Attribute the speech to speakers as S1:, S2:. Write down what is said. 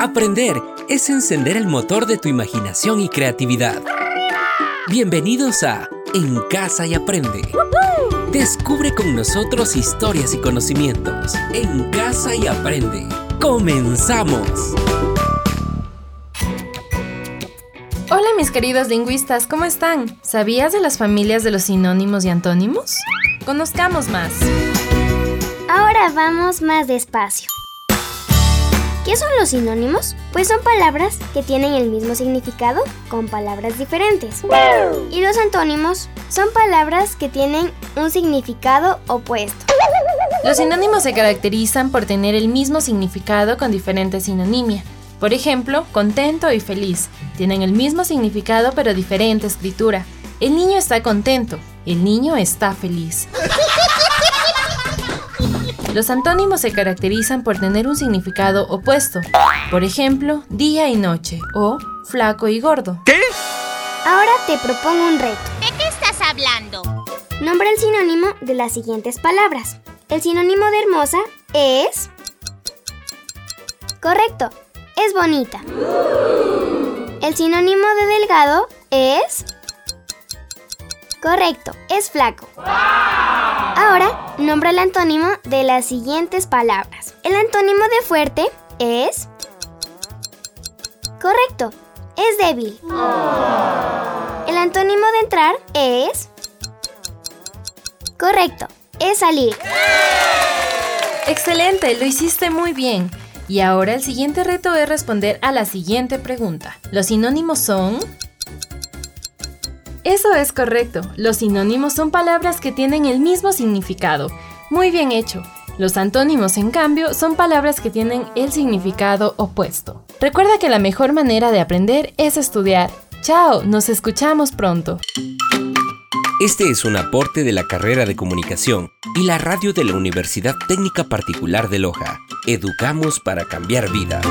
S1: Aprender es encender el motor de tu imaginación y creatividad. Bienvenidos a En Casa y Aprende. Descubre con nosotros historias y conocimientos. En Casa y Aprende. ¡Comenzamos!
S2: Hola mis queridos lingüistas, ¿cómo están? ¿Sabías de las familias de los sinónimos y antónimos? Conozcamos más.
S3: Ahora vamos más despacio. ¿Qué son los sinónimos? Pues son palabras que tienen el mismo significado con palabras diferentes. Y los antónimos son palabras que tienen un significado opuesto.
S2: Los sinónimos se caracterizan por tener el mismo significado con diferente sinonimia. Por ejemplo, contento y feliz tienen el mismo significado pero diferente escritura. El niño está contento, el niño está feliz. Los antónimos se caracterizan por tener un significado opuesto. Por ejemplo, día y noche o flaco y gordo.
S4: ¿Qué?
S3: Ahora te propongo un reto.
S5: ¿De qué estás hablando?
S3: Nombra el sinónimo de las siguientes palabras. El sinónimo de hermosa es... Correcto, es bonita. El sinónimo de delgado es... Correcto, es flaco. Ahora, nombra el antónimo de las siguientes palabras. El antónimo de fuerte es... Correcto, es débil. El antónimo de entrar es... Correcto, es salir.
S2: Excelente, lo hiciste muy bien. Y ahora el siguiente reto es responder a la siguiente pregunta. ¿Los sinónimos son? Eso es correcto. Los sinónimos son palabras que tienen el mismo significado. Muy bien hecho. Los antónimos, en cambio, son palabras que tienen el significado opuesto. Recuerda que la mejor manera de aprender es estudiar. Chao, nos escuchamos pronto.
S1: Este es un aporte de la carrera de comunicación y la radio de la Universidad Técnica Particular de Loja. Educamos para cambiar vidas.